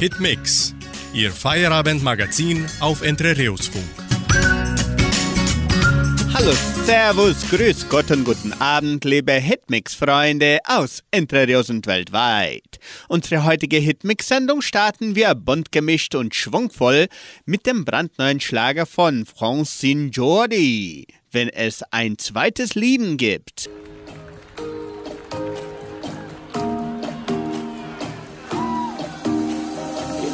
Hitmix, Ihr Feierabendmagazin auf Entrerios-Funk. Hallo, Servus, Grüß Gott und guten Abend, liebe Hitmix-Freunde aus Entrerios und weltweit. Unsere heutige Hitmix-Sendung starten wir bunt gemischt und schwungvoll mit dem brandneuen Schlager von Francine Jordi, wenn es ein zweites Lieben gibt.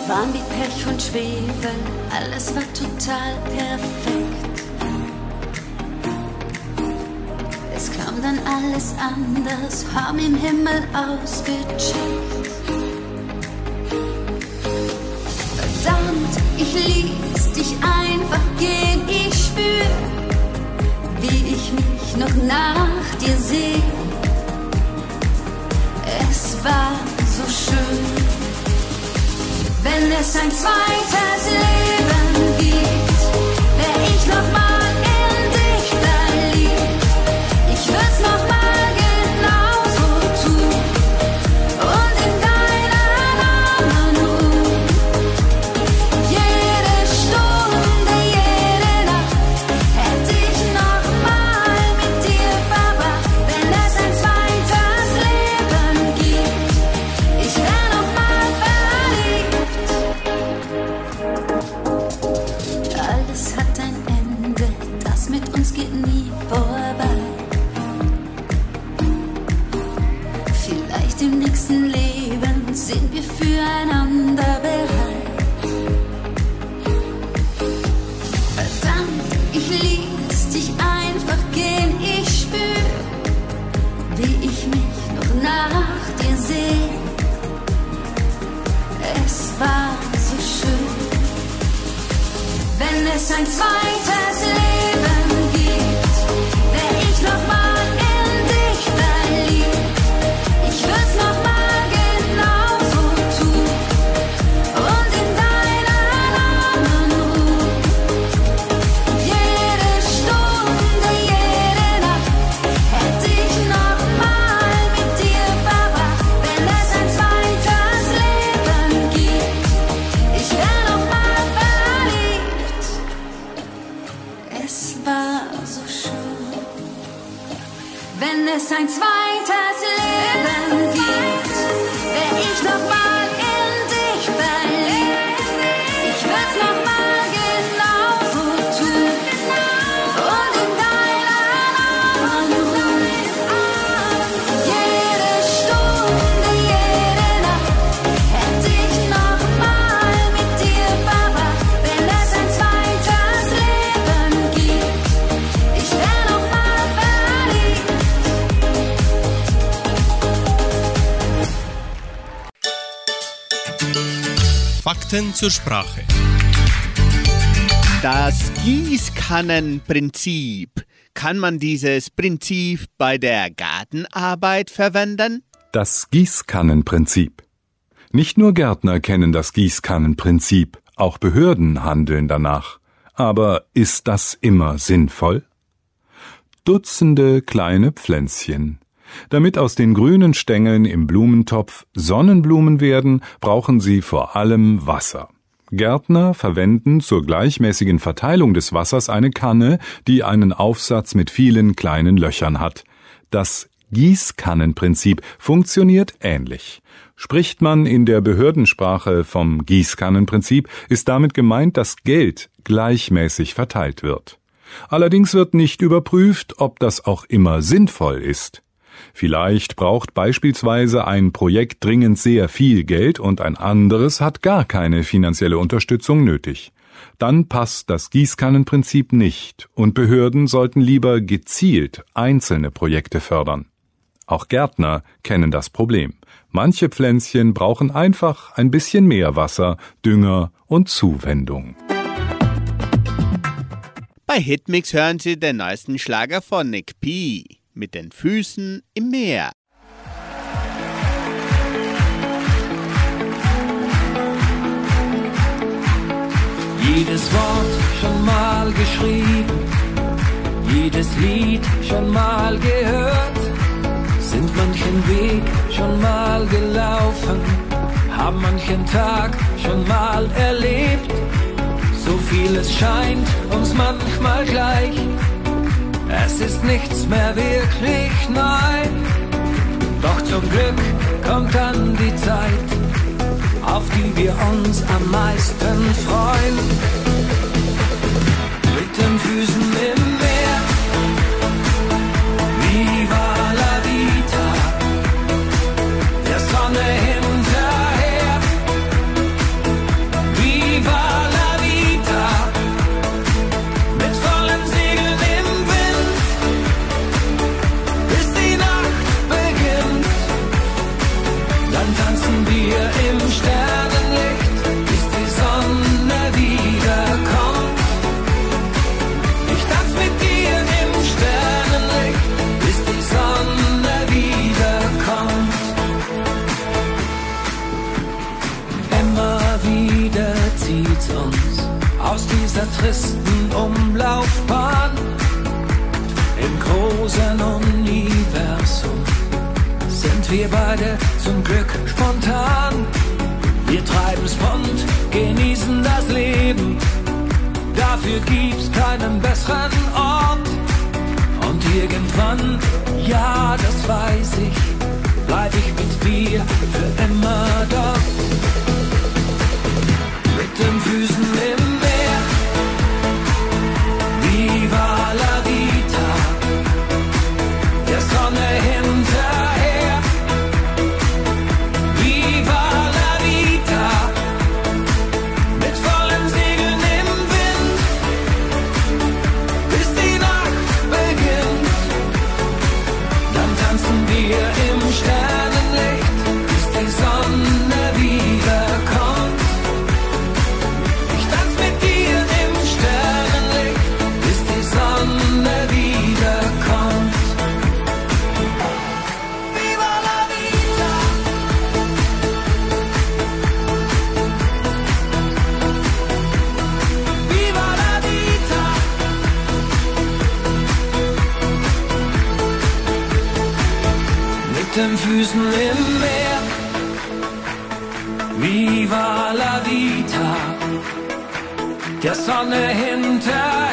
Waren wie Pech und Schwefel, alles war total perfekt. Es kam dann alles anders, haben im Himmel ausgecheckt. Verdammt, ich ließ dich einfach gehen, ich spür, wie ich mich noch nach dir sehe. Es war so schön wenn es ein zweites Leben ganzen Leben sind wir füreinander bereit. Verdammt, ich ließ dich einfach gehen, ich spür, wie ich mich noch nach dir sehe. Es war so schön, wenn es ein Zwei Fakten zur Sprache. Das Gießkannenprinzip. Kann man dieses Prinzip bei der Gartenarbeit verwenden? Das Gießkannenprinzip. Nicht nur Gärtner kennen das Gießkannenprinzip, auch Behörden handeln danach. Aber ist das immer sinnvoll? Dutzende kleine Pflänzchen, damit aus den grünen Stängeln im Blumentopf Sonnenblumen werden, brauchen sie vor allem Wasser. Gärtner verwenden zur gleichmäßigen Verteilung des Wassers eine Kanne, die einen Aufsatz mit vielen kleinen Löchern hat. Das Gießkannenprinzip funktioniert ähnlich. Spricht man in der Behördensprache vom Gießkannenprinzip, ist damit gemeint, dass Geld gleichmäßig verteilt wird. Allerdings wird nicht überprüft, ob das auch immer sinnvoll ist. Vielleicht braucht beispielsweise ein Projekt dringend sehr viel Geld und ein anderes hat gar keine finanzielle Unterstützung nötig. Dann passt das Gießkannenprinzip nicht und Behörden sollten lieber gezielt einzelne Projekte fördern. Auch Gärtner kennen das Problem. Manche Pflänzchen brauchen einfach ein bisschen mehr Wasser, Dünger und Zuwendung. Bei Hitmix hören Sie den neuesten Schlager von Nick P mit den Füßen im Meer. Jedes Wort schon mal geschrieben, jedes Lied schon mal gehört, sind manchen Weg schon mal gelaufen, haben manchen Tag schon mal erlebt. So vieles scheint uns manchmal gleich. Es ist nichts mehr wirklich neu. Doch zum Glück kommt dann die Zeit, auf die wir uns am meisten freuen. Mit den Füßen Dann tanzen wir im Sternenlicht, bis die Sonne wiederkommt. Ich tanz mit dir im Sternenlicht, bis die Sonne wiederkommt. Immer wieder zieht uns aus dieser tristen Umlaufbahn im großen Universum sind wir beide zum Glück spontan. Wir treiben's bunt, genießen das Leben. Dafür gibt's keinen besseren Ort. Und irgendwann, ja, das weiß ich, bleib ich mit dir für immer dort. Mit den Füßen im Füßen im Meer. Viva la vita! Der Sonne hinterher.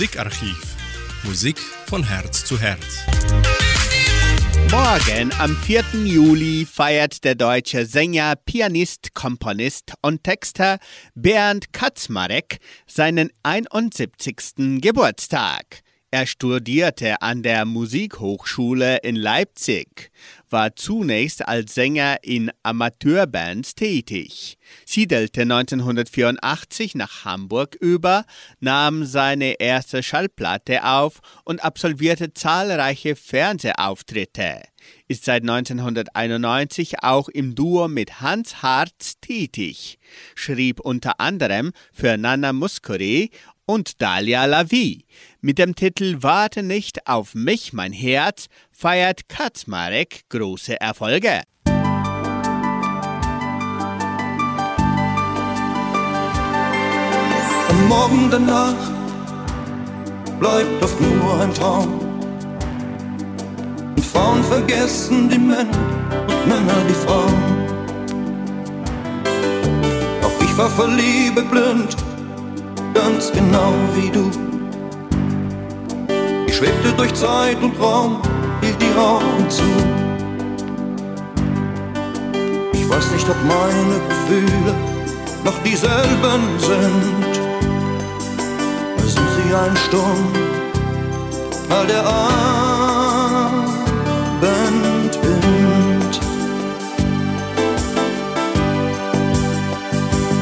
Musikarchiv. Musik von Herz zu Herz. Morgen, am 4. Juli, feiert der deutsche Sänger, Pianist, Komponist und Texter Bernd Kaczmarek seinen 71. Geburtstag. Er studierte an der Musikhochschule in Leipzig, war zunächst als Sänger in Amateurbands tätig, siedelte 1984 nach Hamburg über, nahm seine erste Schallplatte auf und absolvierte zahlreiche Fernsehauftritte, ist seit 1991 auch im Duo mit Hans Harz tätig, schrieb unter anderem für Nana Muscuri und Dalia Lavi. Mit dem Titel Warte nicht auf mich, mein Herz feiert Kaczmarek große Erfolge. Am Morgen danach bleibt oft nur ein Traum. Und Frauen vergessen die Männer und Männer die Frauen. Auch ich war vor Liebe blind, ganz genau wie du. Ich schwebte durch Zeit und Raum, hielt die Augen zu. Ich weiß nicht, ob meine Gefühle noch dieselben sind. Sind sie ein Sturm, all der Abendwind?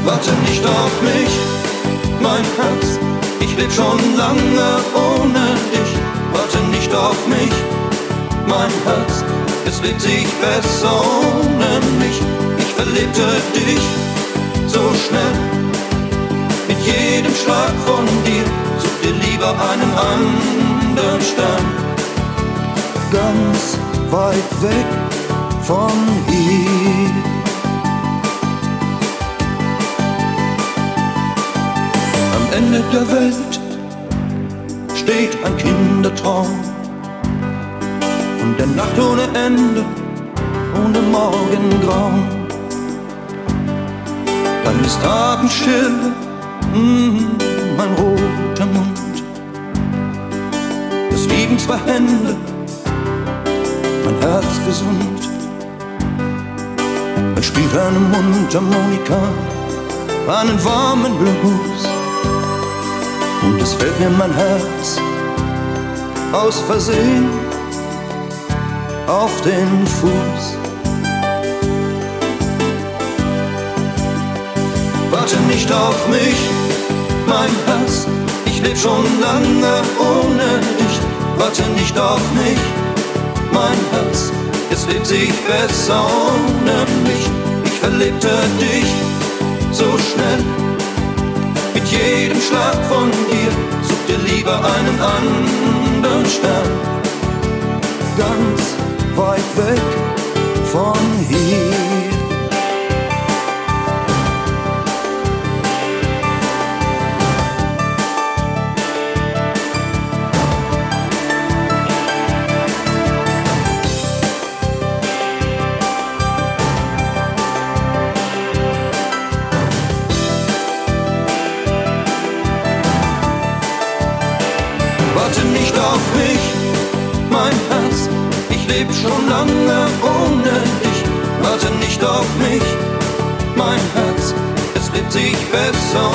Warte nicht auf mich, mein Herz, ich leb schon lange ohne dich. Warte nicht auf mich, mein Herz, es lebt sich besser ohne mich. Ich verlebte dich so schnell. Mit jedem Schlag von dir such dir lieber einen anderen Stern. Ganz weit weg von hier. Ende der Welt steht ein Kindertraum von der Nacht ohne Ende, ohne Morgengrauen. Dann ist Abendstille, mm, mein roter Mund. Es liegen zwei Hände, mein Herz gesund. Dann spielt eine Mundharmonika einen warmen Blues. Und es fällt mir mein Herz aus Versehen auf den Fuß. Warte nicht auf mich, mein Herz, ich leb schon lange ohne dich. Warte nicht auf mich, mein Herz, es lebt sich besser ohne mich. Ich verlebte dich so schnell. Mit jedem Schlag von dir such dir lieber einen anderen Stern. Ganz weit weg von hier. Sich besser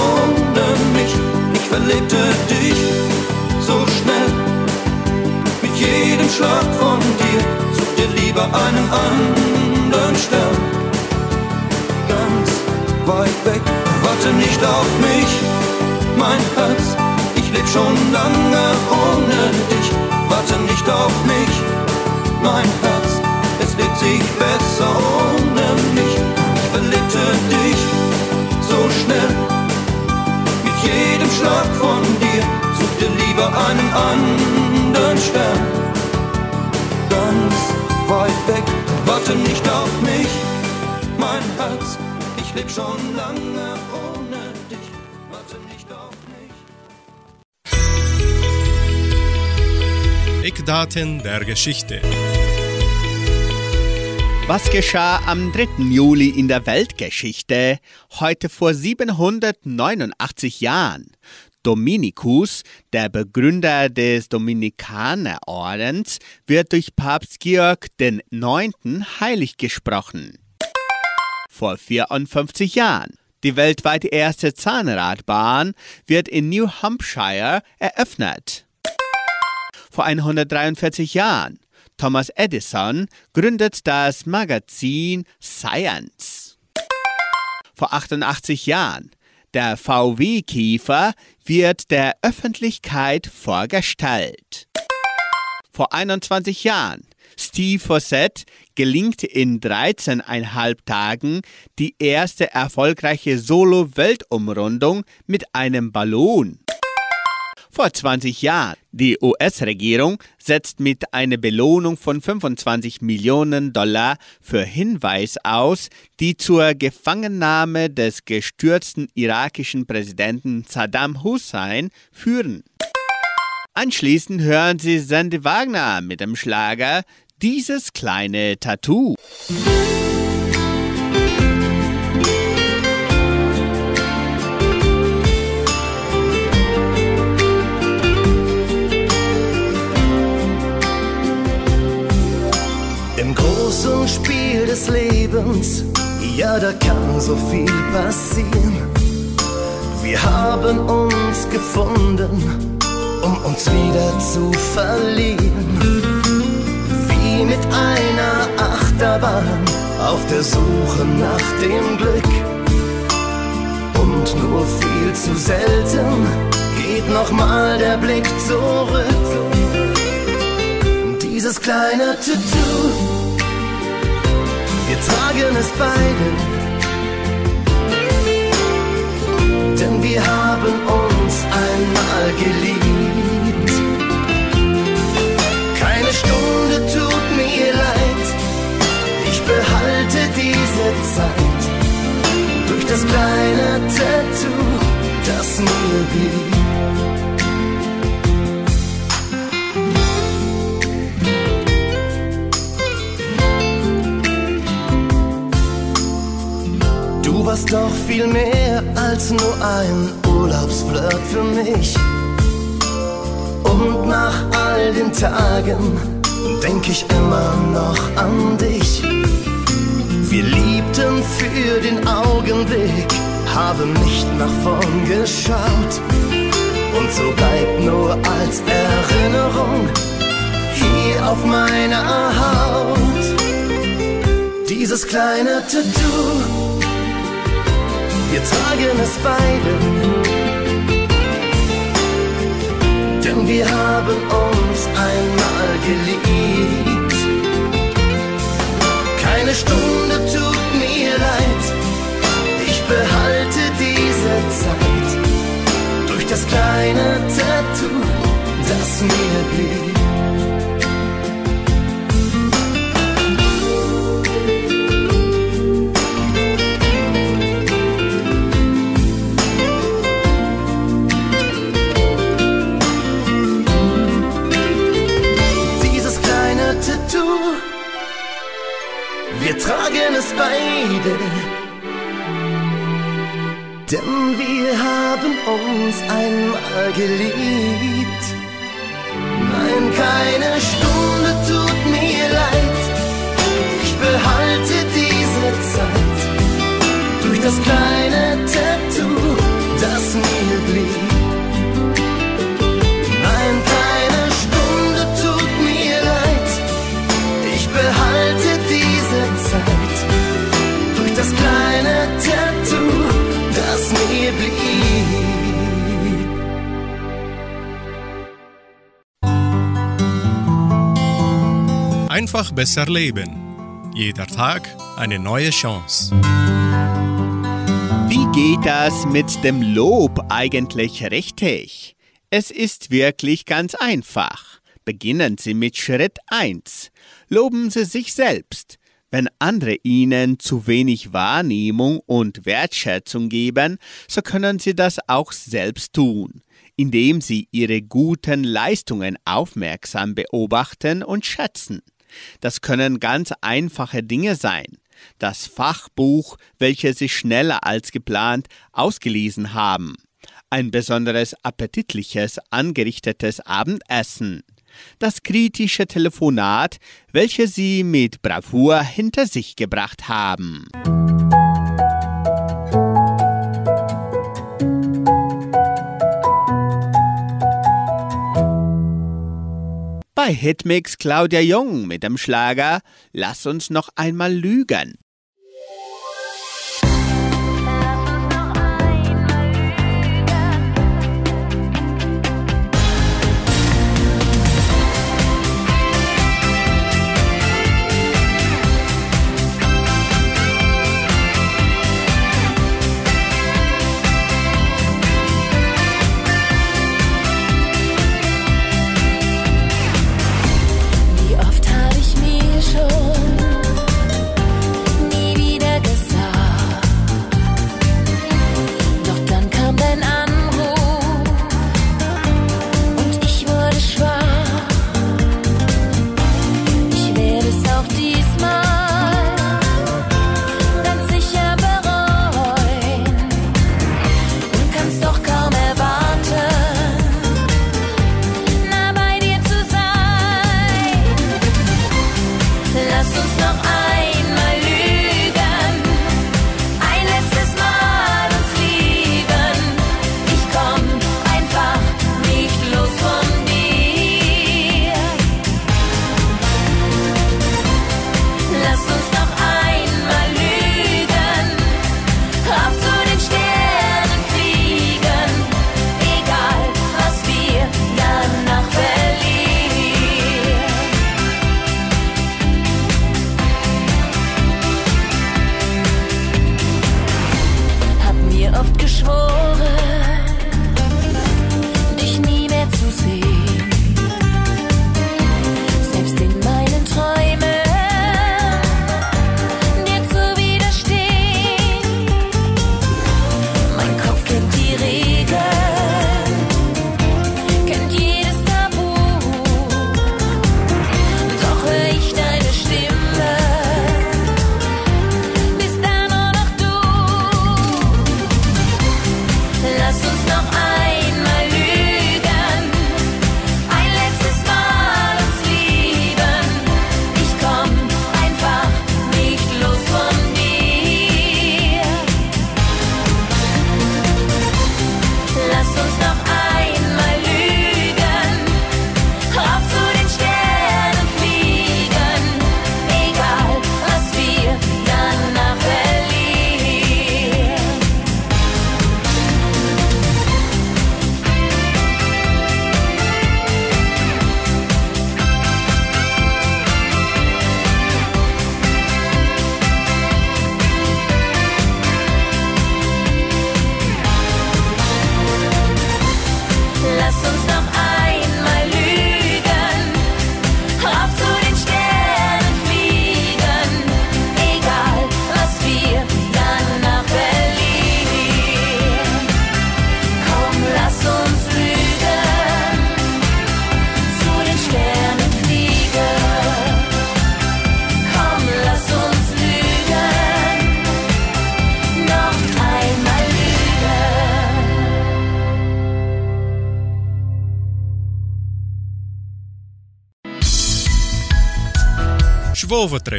mich. Ich verlebte dich so schnell. Mit jedem Schlag von dir such dir lieber einen anderen Stern. Ganz weit weg, warte nicht auf mich, mein Herz. Ich leb schon lange ohne dich. Warte nicht auf mich, mein Herz. Es lebt sich besser ohne mich. Ich verlebte dich so schnell. Mit jedem Schlag von dir such dir lieber einen anderen Stern. Ganz weit weg, warte nicht auf mich, mein Herz. Ich leb schon lange ohne dich. Warte nicht auf mich. Eckdaten der Geschichte. Was geschah am 3. Juli in der Weltgeschichte? Heute vor 789 Jahren. Dominikus, der Begründer des Dominikanerordens, wird durch Papst Georg IX. heilig gesprochen. Vor 54 Jahren. Die weltweit erste Zahnradbahn wird in New Hampshire eröffnet. Vor 143 Jahren. Thomas Edison gründet das Magazin Science. Vor 88 Jahren. Der VW-Kiefer wird der Öffentlichkeit vorgestellt. Vor 21 Jahren. Steve Fossett gelingt in 13,5 Tagen die erste erfolgreiche Solo-Weltumrundung mit einem Ballon. Vor 20 Jahren. Die US-Regierung setzt mit einer Belohnung von 25 Millionen Dollar für Hinweis aus, die zur Gefangennahme des gestürzten irakischen Präsidenten Saddam Hussein führen. Anschließend hören Sie Sandy Wagner mit dem Schlager Dieses kleine Tattoo. Im Lebens, ja, da kann so viel passieren. Wir haben uns gefunden, um uns wieder zu verlieren. Wie mit einer Achterbahn auf der Suche nach dem Glück. Und nur viel zu selten geht nochmal der Blick zurück. Dieses kleine Tattoo Wir tragen es beide, denn wir haben uns einmal geliebt. Keine Stunde tut mir leid, ich behalte diese Zeit durch das kleine Tattoo, das mir blieb. Doch viel mehr als nur ein Urlaubsflirt für mich. Und nach all den Tagen denk ich immer noch an dich. Wir liebten für den Augenblick, haben nicht nach vorn geschaut. Und so bleibt nur als Erinnerung hier auf meiner Haut dieses kleine Tattoo wir tragen es beide. Denn wir haben uns einmal geliebt. Keine Stunde tut mir leid, ich behalte diese Zeit durch das kleine Tattoo, das mir blieb. Es beide. Denn wir haben uns einmal geliebt. Nein, keine Stunde tut mir leid. Ich behalte diese Zeit durch das kleine Tattoo, Einfach besser leben. Jeder Tag eine neue Chance. Wie geht das mit dem Lob eigentlich richtig? Es ist wirklich ganz einfach. Beginnen Sie mit Schritt 1. Loben Sie sich selbst. Wenn andere Ihnen zu wenig Wahrnehmung und Wertschätzung geben, so können Sie das auch selbst tun, indem Sie Ihre guten Leistungen aufmerksam beobachten und schätzen. Das können ganz einfache Dinge sein. Das Fachbuch, welches Sie schneller als geplant ausgelesen haben. Ein besonderes appetitliches angerichtetes Abendessen. Das kritische Telefonat, welches Sie mit Bravour hinter sich gebracht haben. Bei Hitmix Claudia Jung mit dem Schlager Lass uns noch einmal lügen.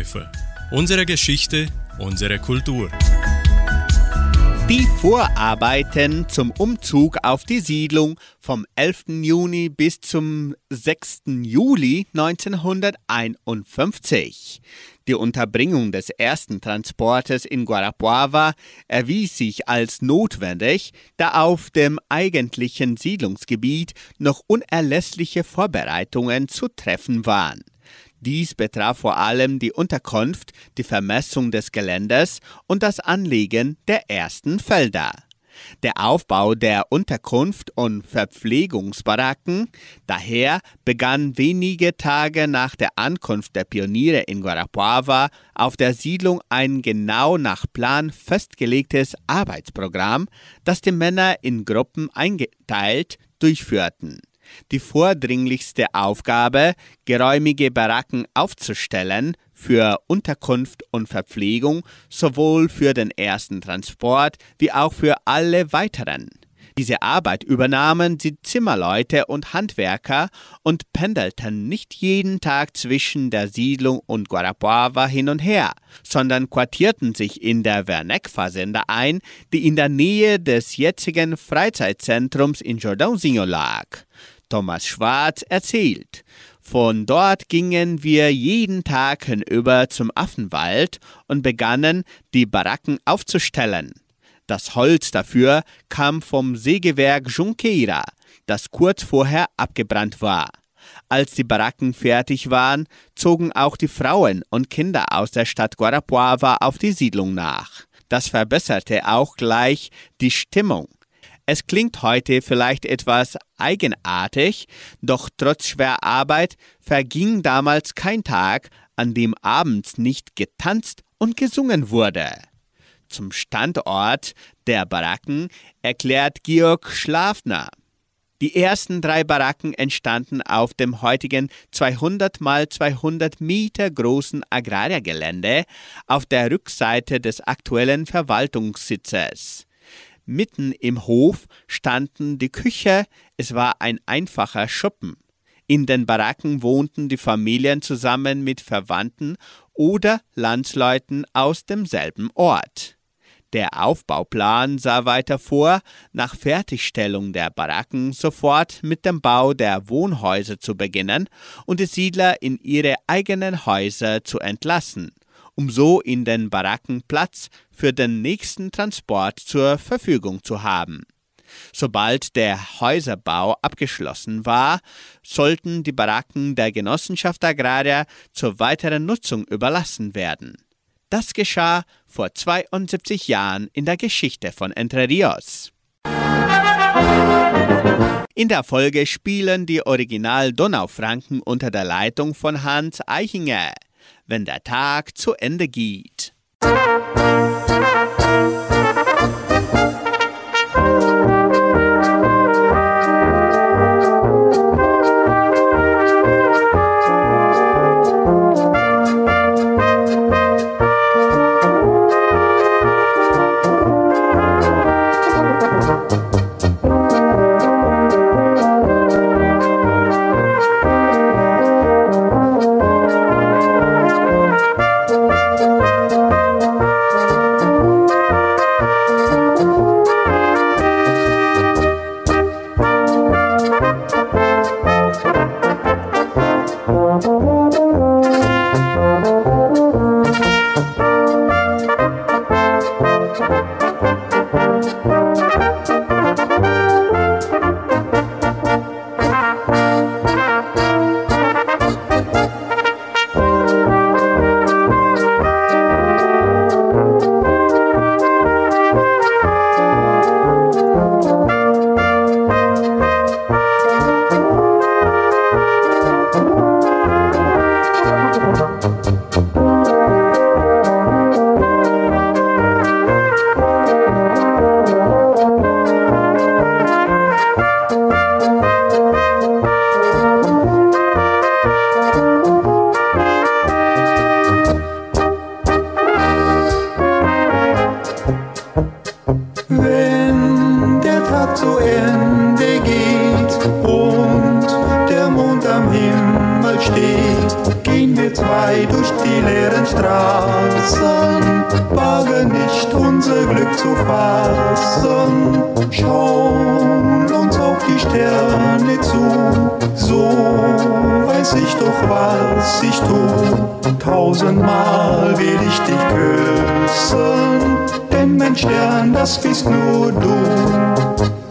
Schwovertreffen. Unsere Geschichte, unsere Kultur. Die Vorarbeiten zum Umzug auf die Siedlung vom 11. Juni bis zum 6. Juli 1951. Die Unterbringung des ersten Transportes in Guarapuava erwies sich als notwendig, da auf dem eigentlichen Siedlungsgebiet noch unerlässliche Vorbereitungen zu treffen waren. Dies betraf vor allem die Unterkunft, die Vermessung des Geländes und das Anlegen der ersten Felder. Der Aufbau der Unterkunft und Verpflegungsbaracken daher begann wenige Tage nach der Ankunft der Pioniere in Guarapuava auf der Siedlung ein genau nach Plan festgelegtes Arbeitsprogramm, das die Männer in Gruppen eingeteilt durchführten. Die vordringlichste Aufgabe, geräumige Baracken aufzustellen für Unterkunft und Verpflegung, sowohl für den ersten Transport wie auch für alle weiteren. Diese Arbeit übernahmen die Zimmerleute und Handwerker und pendelten nicht jeden Tag zwischen der Siedlung und Guarapuava hin und her, sondern quartierten sich in der Werneck-Fazenda ein, die in der Nähe des jetzigen Freizeitzentrums in Jordãozinho lag. Thomas Schwarz erzählt. Von dort gingen wir jeden Tag hinüber zum Affenwald und begannen, die Baracken aufzustellen. Das Holz dafür kam vom Sägewerk Junqueira, das kurz vorher abgebrannt war. Als die Baracken fertig waren, zogen auch die Frauen und Kinder aus der Stadt Guarapuava auf die Siedlung nach. Das verbesserte auch gleich die Stimmung. Es klingt heute vielleicht etwas eigenartig, doch trotz schwerer Arbeit verging damals kein Tag, an dem abends nicht getanzt und gesungen wurde. Zum Standort der Baracken erklärt Georg Schlafner. Die ersten drei Baracken entstanden auf dem heutigen 200 mal 200 Meter großen Agrargelände auf der Rückseite des aktuellen Verwaltungssitzes. Mitten im Hof standen die Küche, es war ein einfacher Schuppen. In den Baracken wohnten die Familien zusammen mit Verwandten oder Landsleuten aus demselben Ort. Der Aufbauplan sah weiter vor, nach Fertigstellung der Baracken sofort mit dem Bau der Wohnhäuser zu beginnen und die Siedler in ihre eigenen Häuser zu entlassen um so in den Baracken Platz für den nächsten Transport zur Verfügung zu haben. Sobald der Häuserbau abgeschlossen war, sollten die Baracken der Genossenschaft Agraria zur weiteren Nutzung überlassen werden. Das geschah vor 72 Jahren in der Geschichte von Entre Rios. In der Folge spielen die Original Donaufranken unter der Leitung von Hans Eichinger wenn der Tag zu Ende geht. Zu Ende geht und der Mond am Himmel steht, gehen wir zwei durch die leeren Straßen, wagen nicht unser Glück zu fassen. Schon die Sterne zu, so weiß ich doch, was ich tu. Tausendmal will ich dich küssen, denn mein Stern, das bist nur du.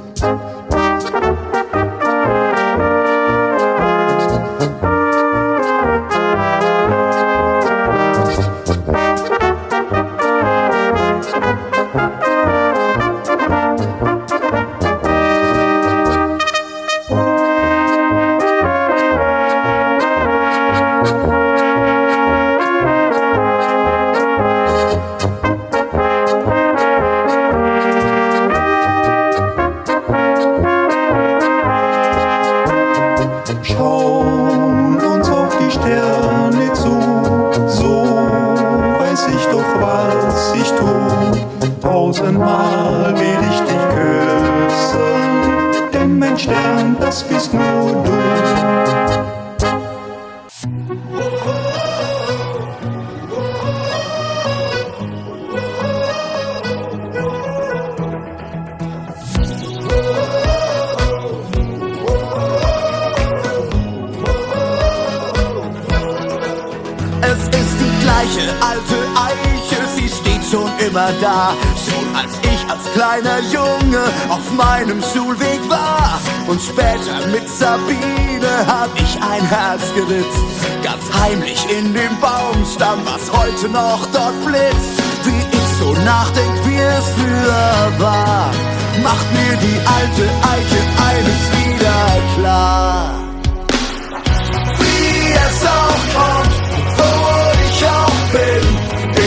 Dort blitzt, wie ich so nachdenk, wie es früher war, macht mir die alte Eiche eines wieder klar. Wie es auch kommt, wo ich auch bin,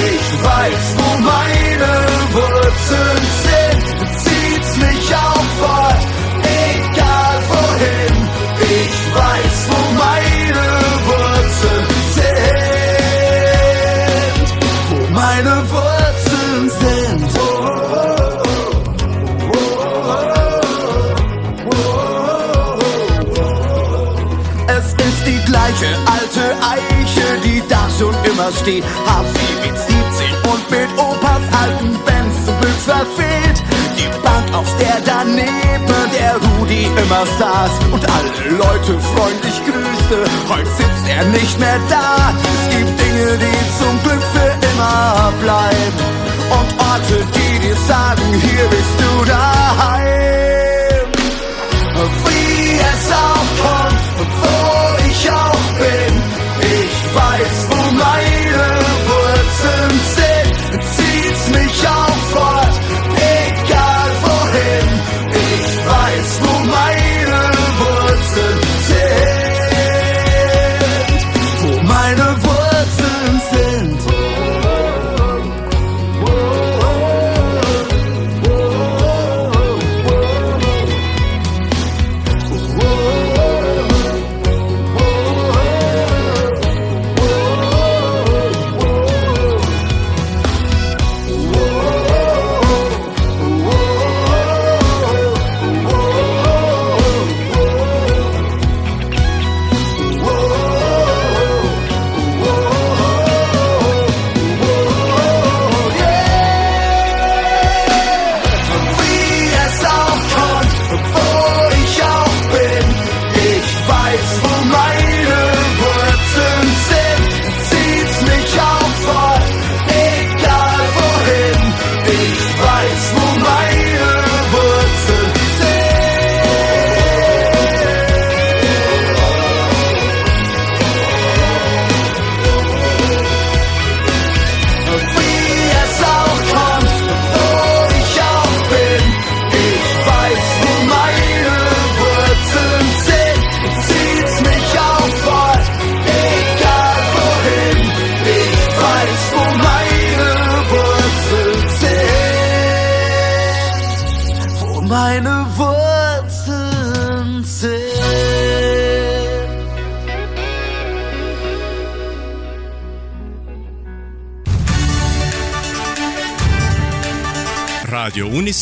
ich weiß, wo meine Wurzeln sind, zieht's mich auch fort, egal wohin, ich weiß, wo immer steht. Sie mit 17 und mit Opas alten Benz zum Glück verfehlt. Die Bank, auf der daneben der Rudi immer saß und alle Leute freundlich grüßte. Heute sitzt er nicht mehr da. Es gibt Dinge, die zum Glück für immer bleiben. Und Orte, die dir sagen, hier bist du daheim.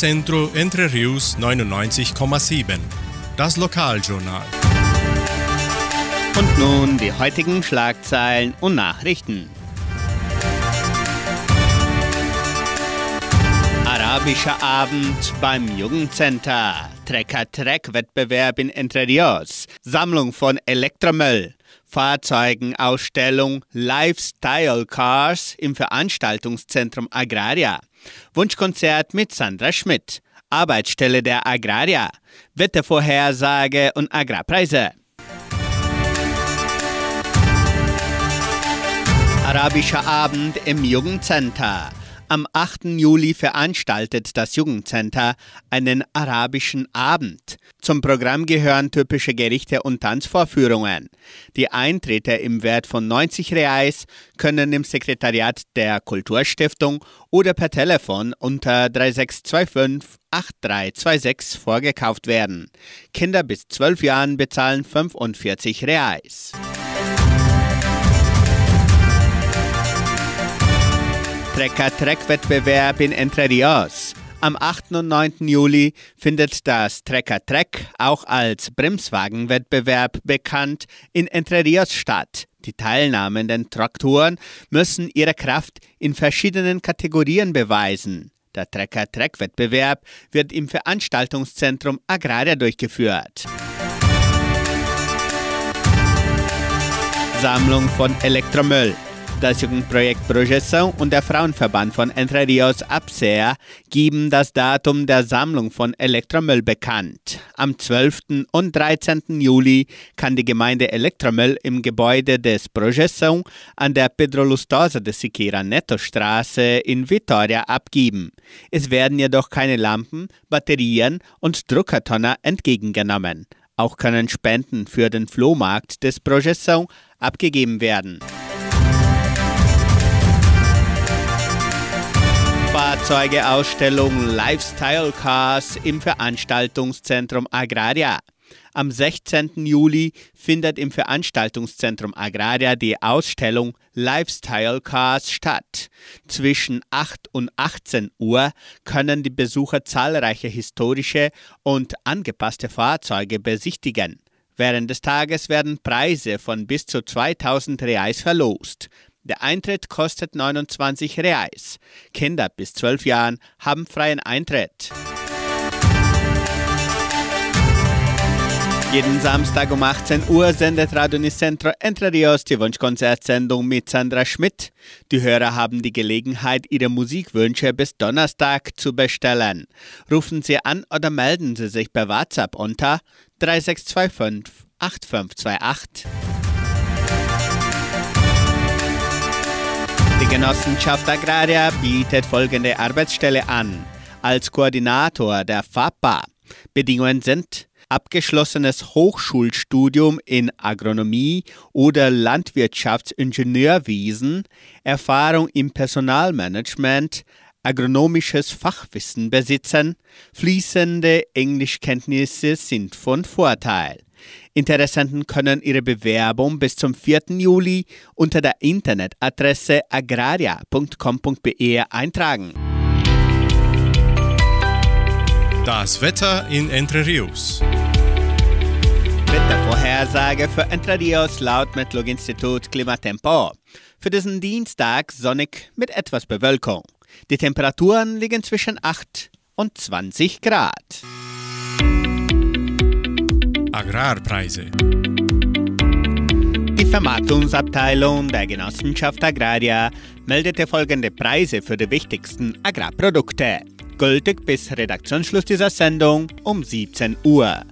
Unicentro Entre Rius 99,7. Das Lokaljournal. Und nun die heutigen Schlagzeilen und Nachrichten. Arabischer Abend beim Jugendcenter. Trecker-Treck-Wettbewerb in Entre Rios. Sammlung von Elektromüll. Fahrzeugenausstellung Lifestyle Cars im Veranstaltungszentrum Agraria. Wunschkonzert mit Sandra Schmidt. Arbeitsstelle der Agraria. Wettervorhersage und Agrarpreise. Arabischer Abend im Jugendcenter. Am 8. Juli veranstaltet das Jugendcenter einen arabischen Abend. Zum Programm gehören typische Gerichte und Tanzvorführungen. Die Eintritte im Wert von 90 Reais können im Sekretariat der Kulturstiftung oder per Telefon unter 3625 8326 vorgekauft werden. Kinder bis 12 Jahren bezahlen 45 Reais. Trecker-Treck-Wettbewerb in Entre Rios. Am 8. und 9. Juli findet das Trecker-Treck, auch als Bremswagenwettbewerb bekannt, in Entre Rios statt. Die teilnehmenden Traktoren müssen ihre Kraft in verschiedenen Kategorien beweisen. Der Trecker-Treck-Wettbewerb wird im Veranstaltungszentrum Agraria durchgeführt. Sammlung von Elektromüll. Das Jugendprojekt Projeção und der Frauenverband von Entre Rios Absea geben das Datum der Sammlung von Elektromüll bekannt. Am 12. und 13. Juli kann die Gemeinde Elektromüll im Gebäude des Projeção an der Pedro Lustosa de Siqueira Neto Straße in Vitoria abgeben. Es werden jedoch keine Lampen, Batterien und Druckertonner entgegengenommen. Auch können Spenden für den Flohmarkt des Projeção abgegeben werden. Fahrzeugeausstellung Lifestyle Cars im Veranstaltungszentrum Agraria. Am 16. Juli findet im Veranstaltungszentrum Agraria die Ausstellung Lifestyle Cars statt. Zwischen 8 und 18 Uhr können die Besucher zahlreiche historische und angepasste Fahrzeuge besichtigen. Während des Tages werden Preise von bis zu 2000 Reais verlost. Der Eintritt kostet 29 Reais. Kinder bis 12 Jahren haben freien Eintritt. Jeden Samstag um 18 Uhr sendet Radio Nicentro Entre Rios die Wunschkonzertsendung mit Sandra Schmidt. Die Hörer haben die Gelegenheit, ihre Musikwünsche bis Donnerstag zu bestellen. Rufen Sie an oder melden Sie sich per WhatsApp unter 3625 8528. Die Genossenschaft Agraria bietet folgende Arbeitsstelle an. Als Koordinator der FAPA. Bedingungen sind abgeschlossenes Hochschulstudium in Agronomie oder Landwirtschaftsingenieurwesen, Erfahrung im Personalmanagement, agronomisches Fachwissen besitzen, fließende Englischkenntnisse sind von Vorteil. Interessenten können ihre Bewerbung bis zum 4. Juli unter der Internetadresse agraria.com.be eintragen. Das Wetter in Entre Rios. Wettervorhersage für Entre Rios laut Metlog-Institut Klimatempo. Für diesen Dienstag sonnig mit etwas Bewölkung. Die Temperaturen liegen zwischen 8 und 20 Grad. Agrarpreise. Die Vermarktungsabteilung der Genossenschaft Agraria meldete folgende Preise für die wichtigsten Agrarprodukte. Gültig bis Redaktionsschluss dieser Sendung um 17 Uhr.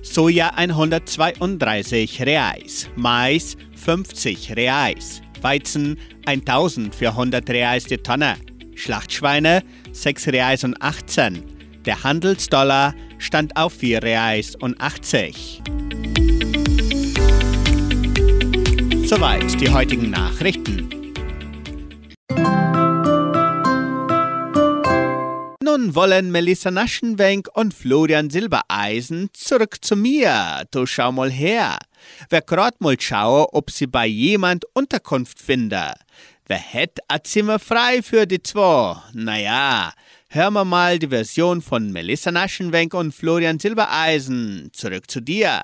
Soja 132 Reais, Mais 50 Reais, Weizen 1400 Reais die Tonne, Schlachtschweine 6 Reais und 18. Der Handelsdollar stand auf 4 Reais und 80. Soweit die heutigen Nachrichten. Nun wollen Melissa Naschenwenk und Florian Silbereisen zurück zu mir. Du schau mal her. Wer grad mal schaue, ob sie bei jemand Unterkunft finde. Wer hätt a Zimmer frei für die zwei? Naja, Hören wir mal die Version von Melissa Naschenwenk und Florian Silbereisen. Zurück zu dir.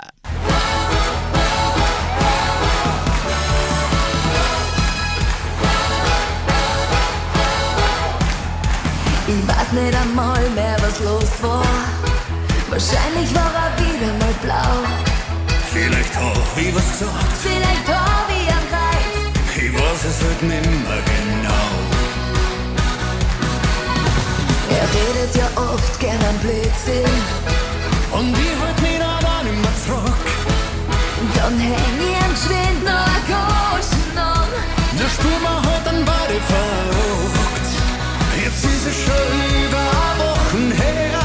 Ich weiß nicht einmal mehr, was los war. Wahrscheinlich war er wieder mal blau. Vielleicht auch, wie was gesagt. Vielleicht auch, wie am Kreis. Ich weiß es halt nimmer genau. Er redet ja oft gern am Blödsinn. Und ich halt mich da dann immer zurück. Dann häng ich am Schwind noch ein Goschen an. Da spürt man halt dann beide verrückt. Jetzt ist es schon über Wochen her.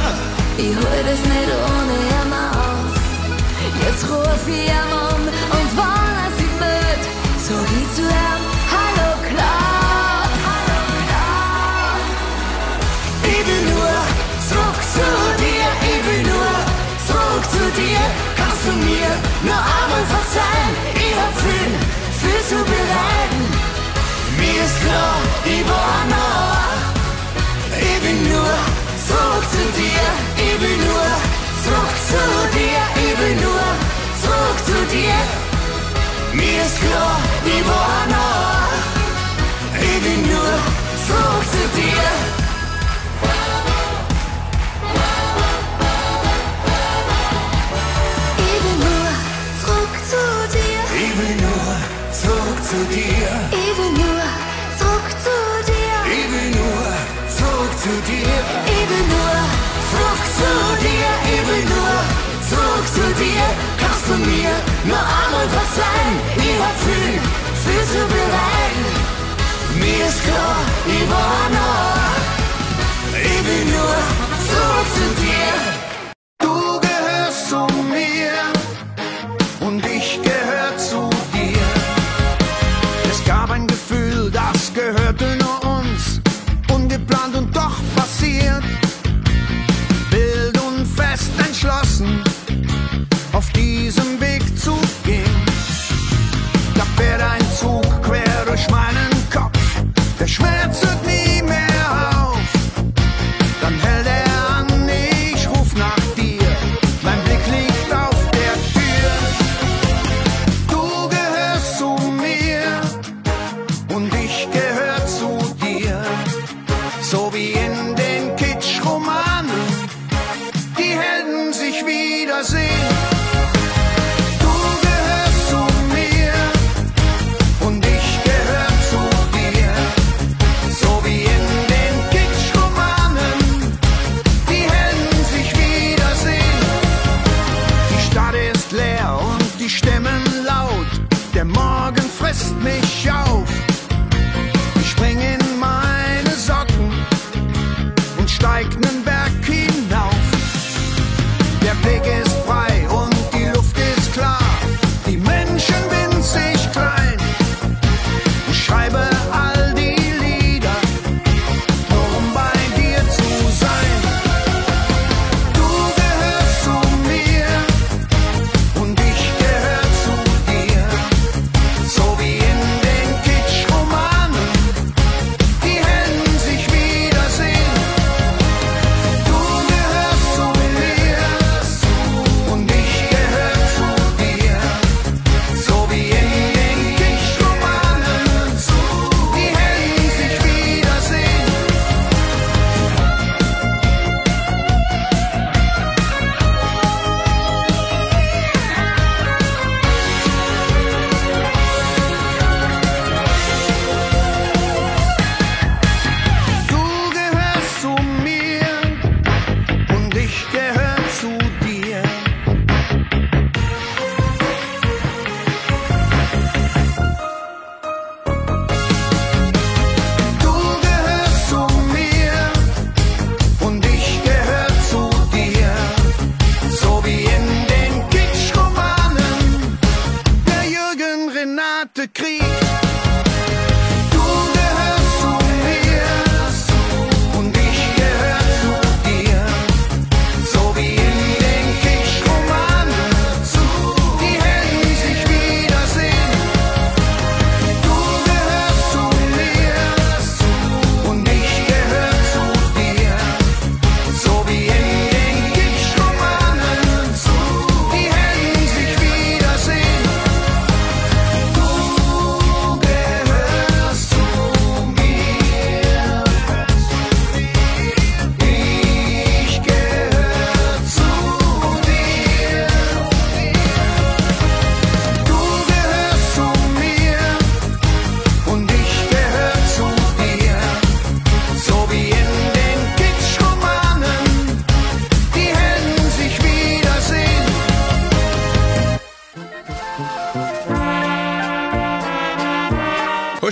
Ich halt es nicht ohne ihn aus. Jetzt ruf ich ihn an und wann er sich meldet, sag ich zu ihm, nur einmal verzeihen? Ich hab viel, viel zu bereiten. Mir ist klar, ich war nah. Ich will nur zurück zu dir, ich will nur zurück zu dir, ich will nur zurück zu dir. Mir ist klar, ich war nah. Ich will nur zurück zu dir. Zu dir. Ich will nur zurück zu dir. Kannst du mir nur einmal verzeihen? Ich hab viel, viel zu bereiten. Mir ist klar, ich war nah. Ich will nur zurück zu dir.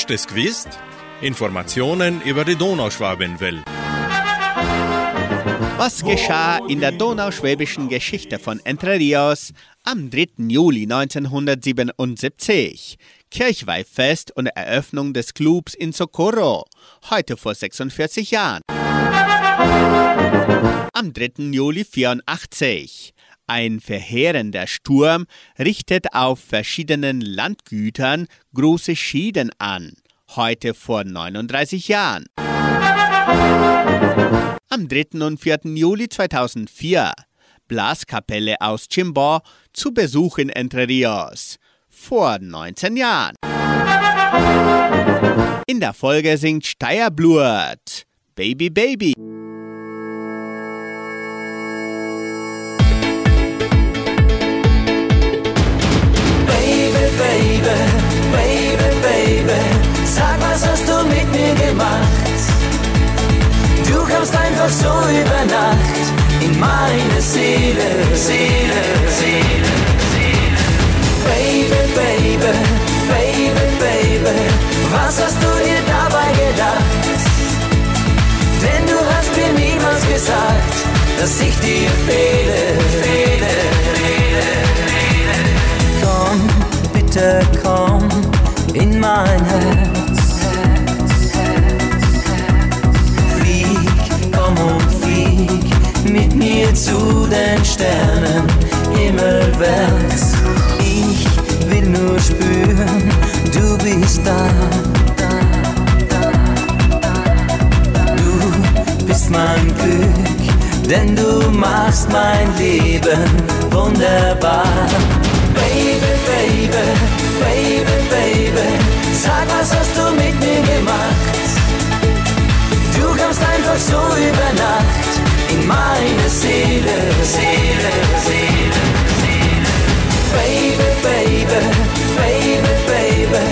Habt es gewusst? Informationen über die Donauschwabenwelle. Was geschah in der donauschwäbischen Geschichte von Entre Rios am 3. Juli 1977? Kirchweihfest und Eröffnung des Clubs in Socorro, heute vor 46 Jahren. Am 3. Juli 84. Ein verheerender Sturm richtet auf verschiedenen Landgütern große Schäden an, heute vor 39 Jahren. Am 3. und 4. Juli 2004 Blaskapelle aus Chimbo zu Besuch in Entre Rios. Vor 19 Jahren. In der Folge singt Steierblut Baby Baby. Sag, was hast du mit mir gemacht? Du kamst einfach so über Nacht in meine Seele, Seele, Seele, Seele. Baby, Baby, Baby, Baby, was hast du dir dabei gedacht? Denn du hast mir niemals gesagt, dass ich dir fehle, fehle, fehle, fehle. Komm, bitte komm in mein Herz. Flieg, komm und flieg mit mir zu den Sternen, einfach so über Nacht in meine Seele, Seele, Seele, Seele. Baby, Baby, Baby, Baby,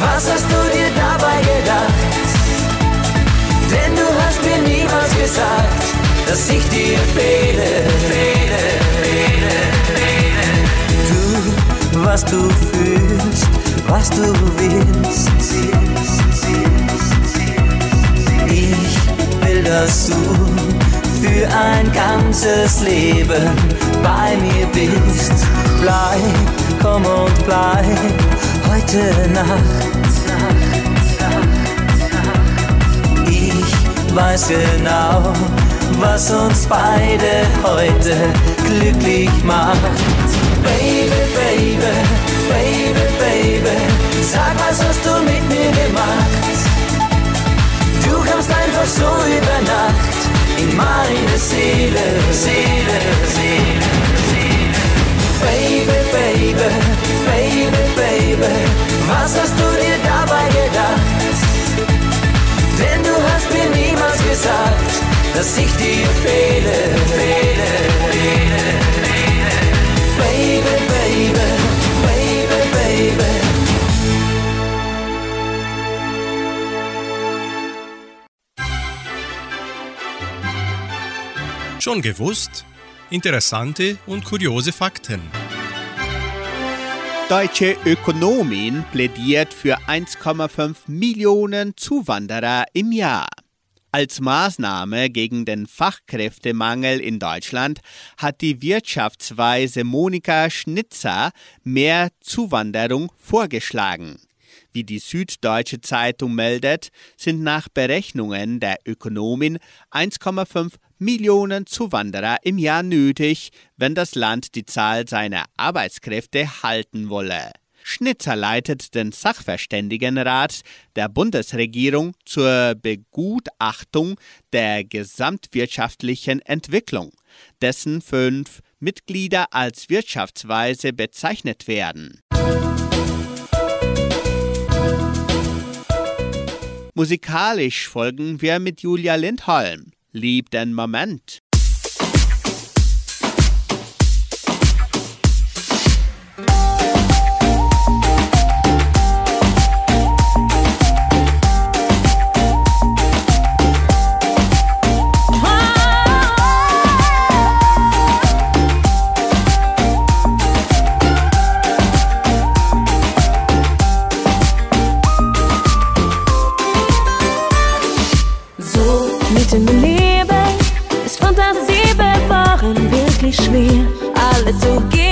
was hast du dir dabei gedacht? Denn du hast mir niemals gesagt, dass ich dir fehle, fehle, fehle, fehle. Du, was du fühlst, was du willst. Dass du für ein ganzes Leben bei mir bist. Bleib, komm und bleib heute Nacht. Ich weiß genau, was uns beide heute glücklich macht. Baby, Baby, Baby, Baby, sag, was hast du mit mir gemacht? Einfach so über Nacht in meine Seele, Seele, Seele, Seele. Baby, Baby, Baby, Baby, was hast du dir dabei gedacht? Denn du hast mir niemals gesagt, dass ich dir fehle, fehle, fehle, fehle. Baby, Baby, Baby, Baby. Schon gewusst? Interessante und kuriose Fakten. Deutsche Ökonomin plädiert für 1,5 Millionen Zuwanderer im Jahr. Als Maßnahme gegen den Fachkräftemangel in Deutschland hat die Wirtschaftsweise Monika Schnitzer mehr Zuwanderung vorgeschlagen. Wie die Süddeutsche Zeitung meldet, sind nach Berechnungen der Ökonomin 1,5 Millionen Zuwanderer im Jahr nötig, wenn das Land die Zahl seiner Arbeitskräfte halten wolle. Schnitzer leitet den Sachverständigenrat der Bundesregierung zur Begutachtung der gesamtwirtschaftlichen Entwicklung, dessen fünf Mitglieder als Wirtschaftsweise bezeichnet werden. Musikalisch folgen wir mit Julia Lindholm. Lieb den Moment. Schwer alles zu geben.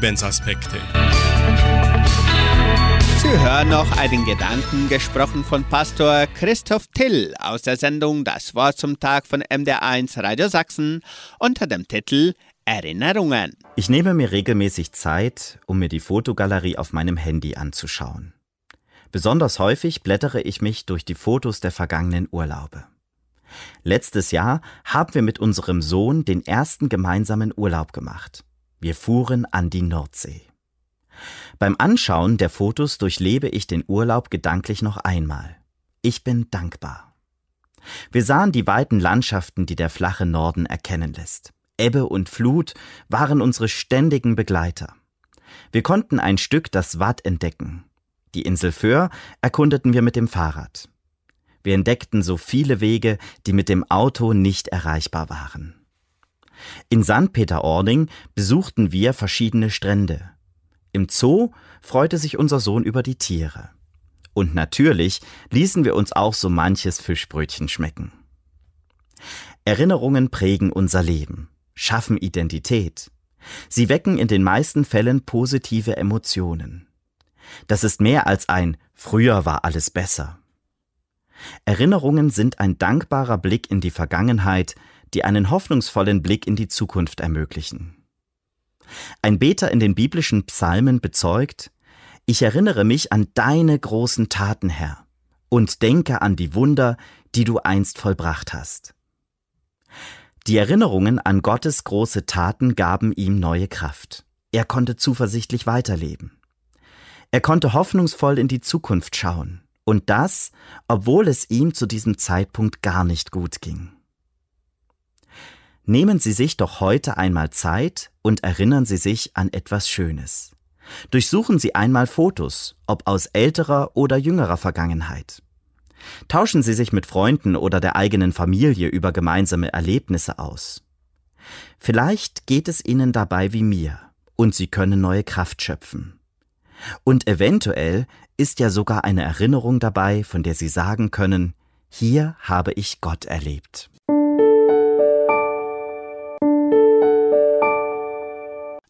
Lebensaspekte. Sie hören noch einen Gedanken gesprochen von Pastor Christoph Till aus der Sendung Das Wort zum Tag von MDR1 Radio Sachsen unter dem Titel Erinnerungen. Ich nehme mir regelmäßig Zeit, um mir die Fotogalerie auf meinem Handy anzuschauen. Besonders häufig blättere ich mich durch die Fotos der vergangenen Urlaube. Letztes Jahr haben wir mit unserem Sohn den ersten gemeinsamen Urlaub gemacht. Wir fuhren an die Nordsee. Beim Anschauen der Fotos durchlebe ich den Urlaub gedanklich noch einmal. Ich bin dankbar. Wir sahen die weiten Landschaften, die der flache Norden erkennen lässt. Ebbe und Flut waren unsere ständigen Begleiter. Wir konnten ein Stück das Watt entdecken. Die Insel Föhr erkundeten wir mit dem Fahrrad. Wir entdeckten so viele Wege, die mit dem Auto nicht erreichbar waren. In St. Peter-Ording besuchten wir verschiedene Strände. Im Zoo freute sich unser Sohn über die Tiere. Und natürlich ließen wir uns auch so manches Fischbrötchen schmecken. Erinnerungen prägen unser Leben, schaffen Identität. Sie wecken in den meisten Fällen positive Emotionen. Das ist mehr als ein Früher war alles besser. Erinnerungen sind ein dankbarer Blick in die Vergangenheit, die einen hoffnungsvollen Blick in die Zukunft ermöglichen. Ein Beter in den biblischen Psalmen bezeugt, ich erinnere mich an deine großen Taten, Herr, und denke an die Wunder, die du einst vollbracht hast. Die Erinnerungen an Gottes große Taten gaben ihm neue Kraft. Er konnte zuversichtlich weiterleben. Er konnte hoffnungsvoll in die Zukunft schauen. Und das, obwohl es ihm zu diesem Zeitpunkt gar nicht gut ging. Nehmen Sie sich doch heute einmal Zeit und erinnern Sie sich an etwas Schönes. Durchsuchen Sie einmal Fotos, ob aus älterer oder jüngerer Vergangenheit. Tauschen Sie sich mit Freunden oder der eigenen Familie über gemeinsame Erlebnisse aus. Vielleicht geht es Ihnen dabei wie mir und Sie können neue Kraft schöpfen. Und eventuell ist ja sogar eine Erinnerung dabei, von der Sie sagen können, hier habe ich Gott erlebt.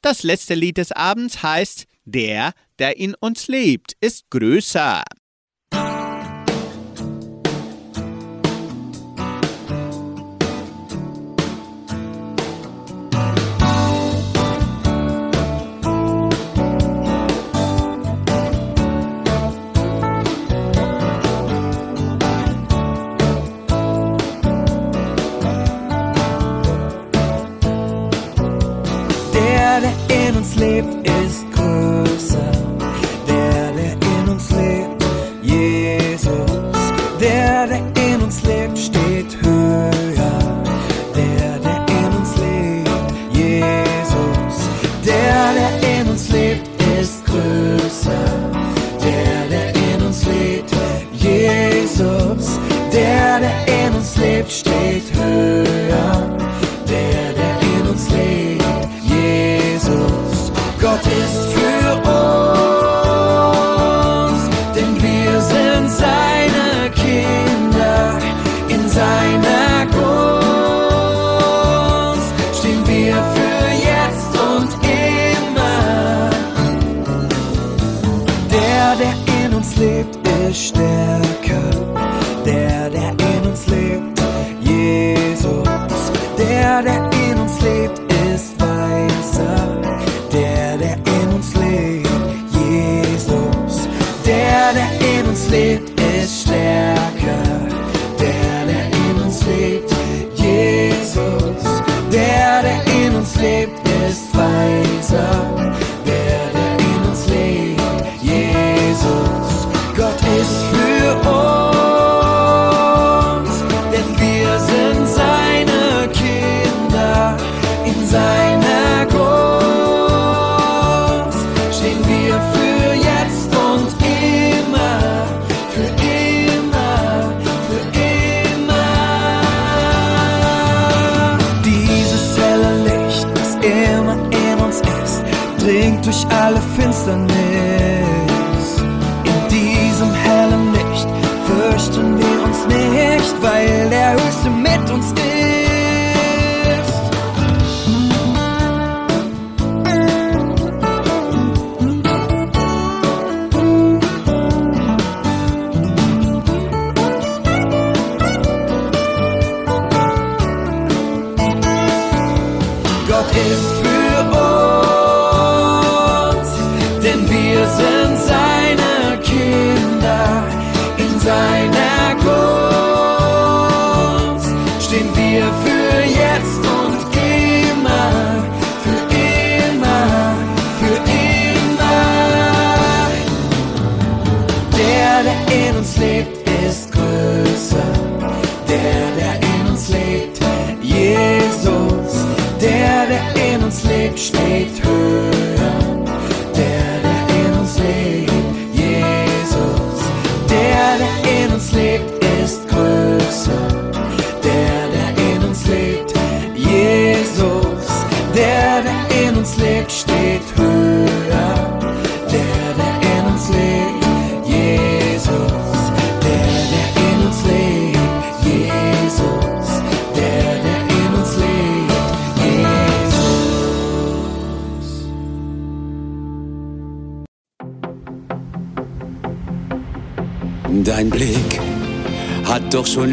Das letzte Lied des Abends heißt Der, der in uns lebt, ist größer.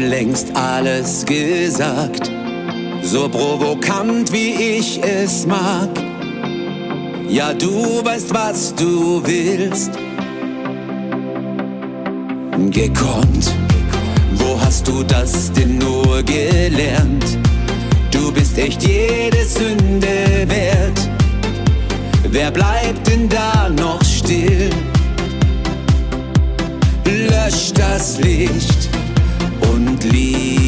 längst alles gesagt, so provokant wie ich es mag. Ja, du weißt, was du willst. Gekonnt, wo hast du das denn nur gelernt? Du bist echt jede Sünde wert. Wer bleibt denn da noch still? Lösch das Licht тлі.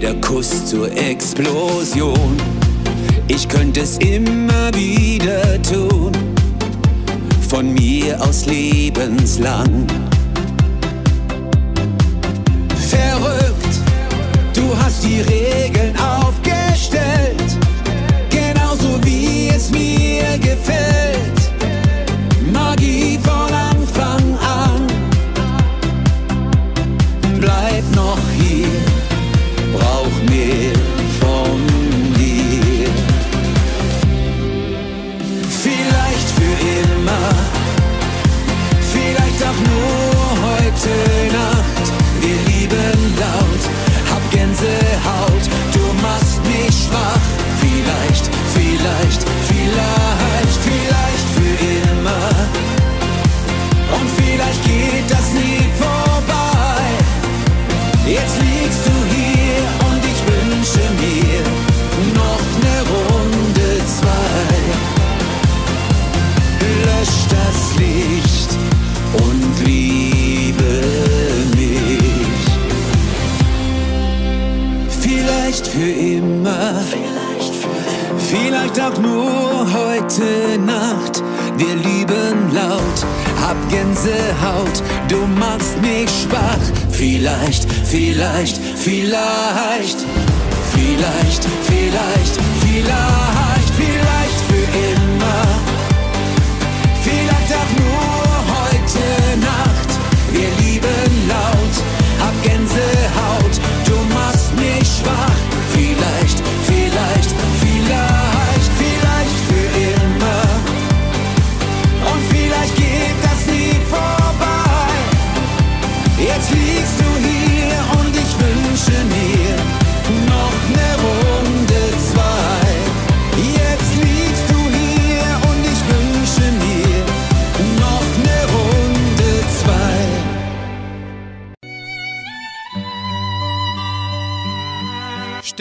Jeder Kuss zur Explosion. Ich könnte es immer wieder tun, von mir aus lebenslang. Verrückt, du hast die Regeln Gänsehaut, du machst mich schwach. Vielleicht, vielleicht, vielleicht, vielleicht, vielleicht, vielleicht, vielleicht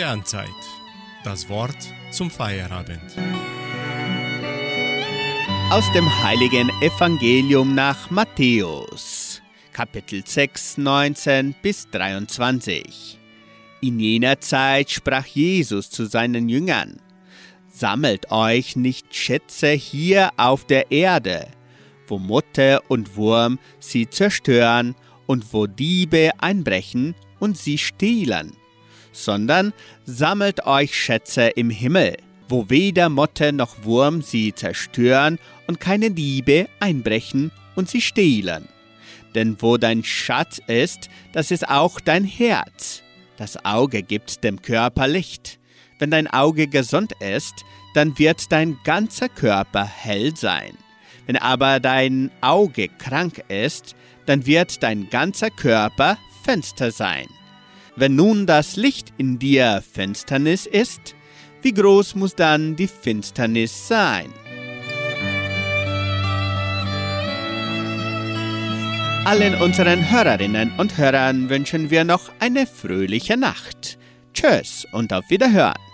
Sternzeit. Das Wort zum Feierabend. Aus dem heiligen Evangelium nach Matthäus, Kapitel 6, 19 bis 23. In jener Zeit sprach Jesus zu seinen Jüngern, Sammelt euch nicht Schätze hier auf der Erde, wo Motte und Wurm sie zerstören und wo Diebe einbrechen und sie stehlen, sondern sammelt euch Schätze im Himmel, wo weder Motte noch Wurm sie zerstören und keine Diebe einbrechen und sie stehlen. Denn wo dein Schatz ist, das ist auch dein Herz. Das Auge gibt dem Körper Licht. Wenn dein Auge gesund ist, dann wird dein ganzer Körper hell sein. Wenn aber dein Auge krank ist, dann wird dein ganzer Körper finster sein. Wenn nun das Licht in dir Finsternis ist, wie groß muss dann die Finsternis sein? Allen unseren Hörerinnen und Hörern wünschen wir noch eine fröhliche Nacht. Tschüss und auf Wiederhören.